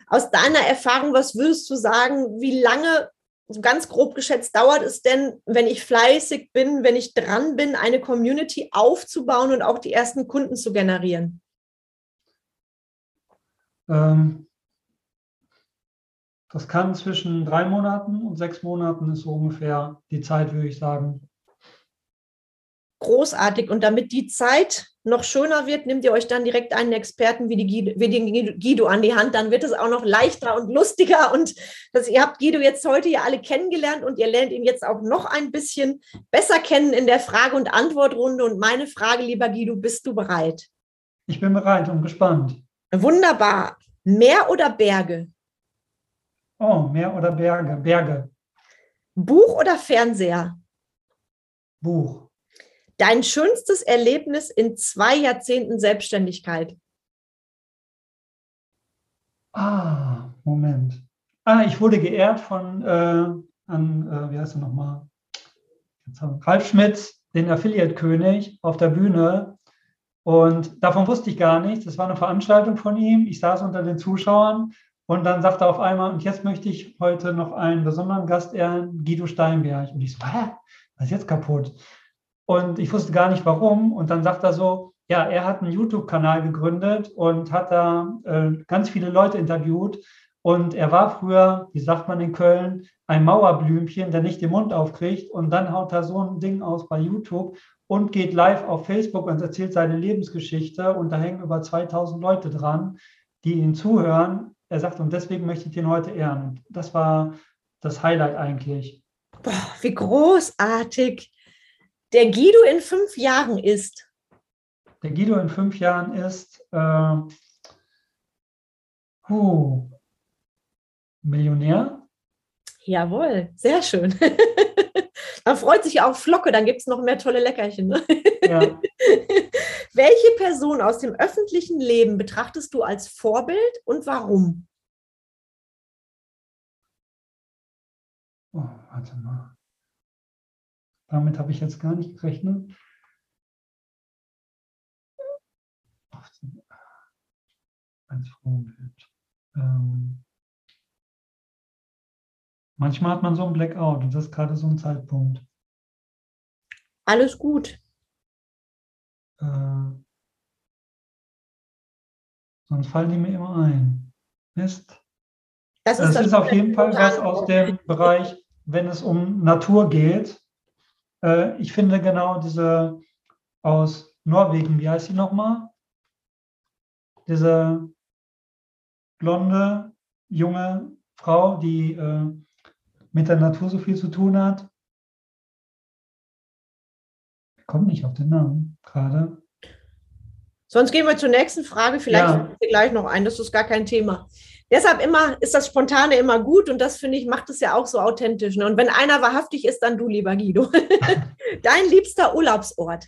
Aus deiner Erfahrung, was würdest du sagen, wie lange so ganz grob geschätzt dauert es denn, wenn ich fleißig bin, wenn ich dran bin, eine Community aufzubauen und auch die ersten Kunden zu generieren? Ähm, das kann zwischen drei Monaten und sechs Monaten ist so ungefähr die Zeit, würde ich sagen großartig. Und damit die Zeit noch schöner wird, nehmt ihr euch dann direkt einen Experten wie, die Guido, wie den Guido an die Hand. Dann wird es auch noch leichter und lustiger. Und das, ihr habt Guido jetzt heute ja alle kennengelernt und ihr lernt ihn jetzt auch noch ein bisschen besser kennen in der Frage- und Antwortrunde. Und meine Frage, lieber Guido, bist du bereit? Ich bin bereit und gespannt. Wunderbar. Meer oder Berge? Oh, Meer oder Berge? Berge. Buch oder Fernseher? Buch. Dein schönstes Erlebnis in zwei Jahrzehnten Selbstständigkeit? Ah, Moment. Ah, ich wurde geehrt von, äh, an, äh, wie heißt er nochmal? Ralf Schmitz, den Affiliate-König, auf der Bühne. Und davon wusste ich gar nichts. Das war eine Veranstaltung von ihm. Ich saß unter den Zuschauern und dann sagte er auf einmal, und jetzt möchte ich heute noch einen besonderen Gast ehren, Guido Steinberg. Und ich so, hä? Was ist jetzt kaputt? Und ich wusste gar nicht warum. Und dann sagt er so, ja, er hat einen YouTube-Kanal gegründet und hat da äh, ganz viele Leute interviewt. Und er war früher, wie sagt man in Köln, ein Mauerblümchen, der nicht den Mund aufkriegt. Und dann haut er so ein Ding aus bei YouTube und geht live auf Facebook und erzählt seine Lebensgeschichte. Und da hängen über 2000 Leute dran, die ihn zuhören. Er sagt, und deswegen möchte ich ihn heute ehren. Das war das Highlight eigentlich. Boah, wie großartig der Guido in fünf Jahren ist? Der Guido in fünf Jahren ist, äh, Oh, Millionär? Jawohl, sehr schön. Man freut sich auf Flocke, dann gibt es noch mehr tolle Leckerchen. Ne? Ja. Welche Person aus dem öffentlichen Leben betrachtest du als Vorbild und warum? Oh, warte mal. Damit habe ich jetzt gar nicht gerechnet. Als Vorbild. Ähm, manchmal hat man so einen Blackout und das ist gerade so ein Zeitpunkt. Alles gut. Äh, sonst fallen die mir immer ein. Mist. Das ist, das ist auf jeden Fall was aus dem Bereich, wenn es um Natur geht. Äh, ich finde genau diese aus Norwegen, wie heißt sie nochmal? Diese blonde, junge Frau, die äh, mit der Natur so viel zu tun hat. Ich komme nicht auf den Namen gerade. Sonst gehen wir zur nächsten Frage. Vielleicht ja. gleich noch ein. Das ist gar kein Thema. Deshalb immer ist das Spontane immer gut und das finde ich macht es ja auch so authentisch. Ne? Und wenn einer wahrhaftig ist, dann du, lieber Guido. Dein liebster Urlaubsort?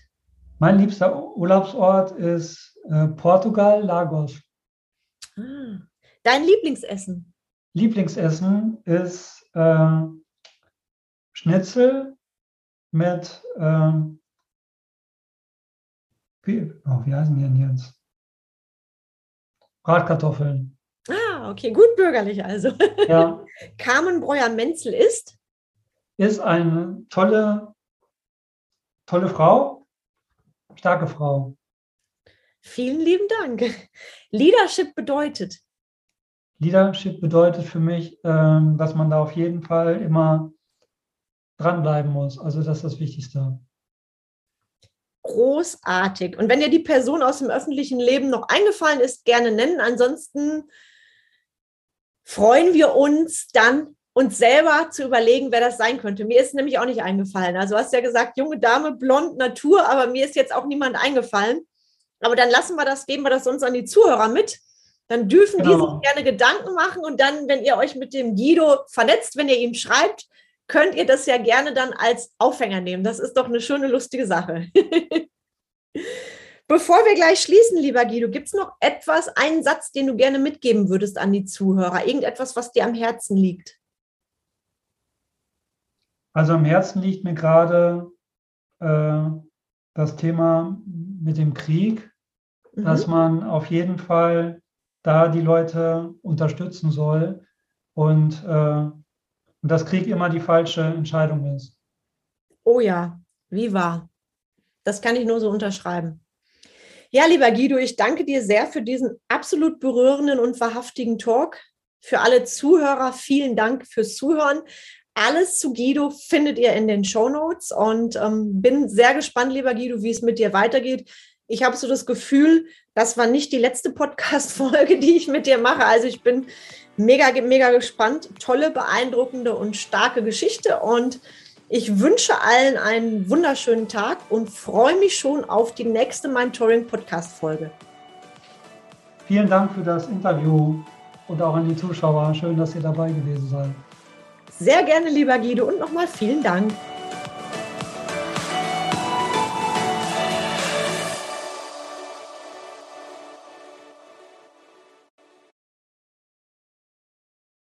Mein liebster Urlaubsort ist äh, Portugal, Lagos. Ah. Dein Lieblingsessen? Lieblingsessen ist äh, Schnitzel mit, äh, wie, oh, wie heißen die denn jetzt? Bratkartoffeln. Ah, okay, gut bürgerlich also. Ja. Carmen Breuer-Menzel ist? Ist eine tolle, tolle Frau, starke Frau. Vielen lieben Dank. Leadership bedeutet? Leadership bedeutet für mich, ähm, dass man da auf jeden Fall immer dranbleiben muss. Also das ist das Wichtigste großartig. Und wenn dir die Person aus dem öffentlichen Leben noch eingefallen ist, gerne nennen. Ansonsten freuen wir uns dann, uns selber zu überlegen, wer das sein könnte. Mir ist nämlich auch nicht eingefallen. Also du hast ja gesagt, junge Dame, blond, Natur, aber mir ist jetzt auch niemand eingefallen. Aber dann lassen wir das, geben wir das sonst an die Zuhörer mit. Dann dürfen genau. die sich gerne Gedanken machen und dann, wenn ihr euch mit dem Guido vernetzt, wenn ihr ihm schreibt, könnt ihr das ja gerne dann als Aufhänger nehmen. Das ist doch eine schöne, lustige Sache. Bevor wir gleich schließen, lieber Guido, gibt es noch etwas, einen Satz, den du gerne mitgeben würdest an die Zuhörer? Irgendetwas, was dir am Herzen liegt? Also am Herzen liegt mir gerade äh, das Thema mit dem Krieg, mhm. dass man auf jeden Fall da die Leute unterstützen soll und, äh, und dass Krieg immer die falsche Entscheidung ist. Oh ja, wie wahr. Das kann ich nur so unterschreiben. Ja, lieber Guido, ich danke dir sehr für diesen absolut berührenden und wahrhaftigen Talk. Für alle Zuhörer vielen Dank fürs Zuhören. Alles zu Guido findet ihr in den Show Notes und ähm, bin sehr gespannt, lieber Guido, wie es mit dir weitergeht. Ich habe so das Gefühl, das war nicht die letzte Podcast-Folge, die ich mit dir mache. Also ich bin mega, mega gespannt. Tolle, beeindruckende und starke Geschichte und ich wünsche allen einen wunderschönen Tag und freue mich schon auf die nächste Mein Touring Podcast Folge. Vielen Dank für das Interview und auch an die Zuschauer. Schön, dass ihr dabei gewesen seid. Sehr gerne, lieber Guido, und nochmal vielen Dank.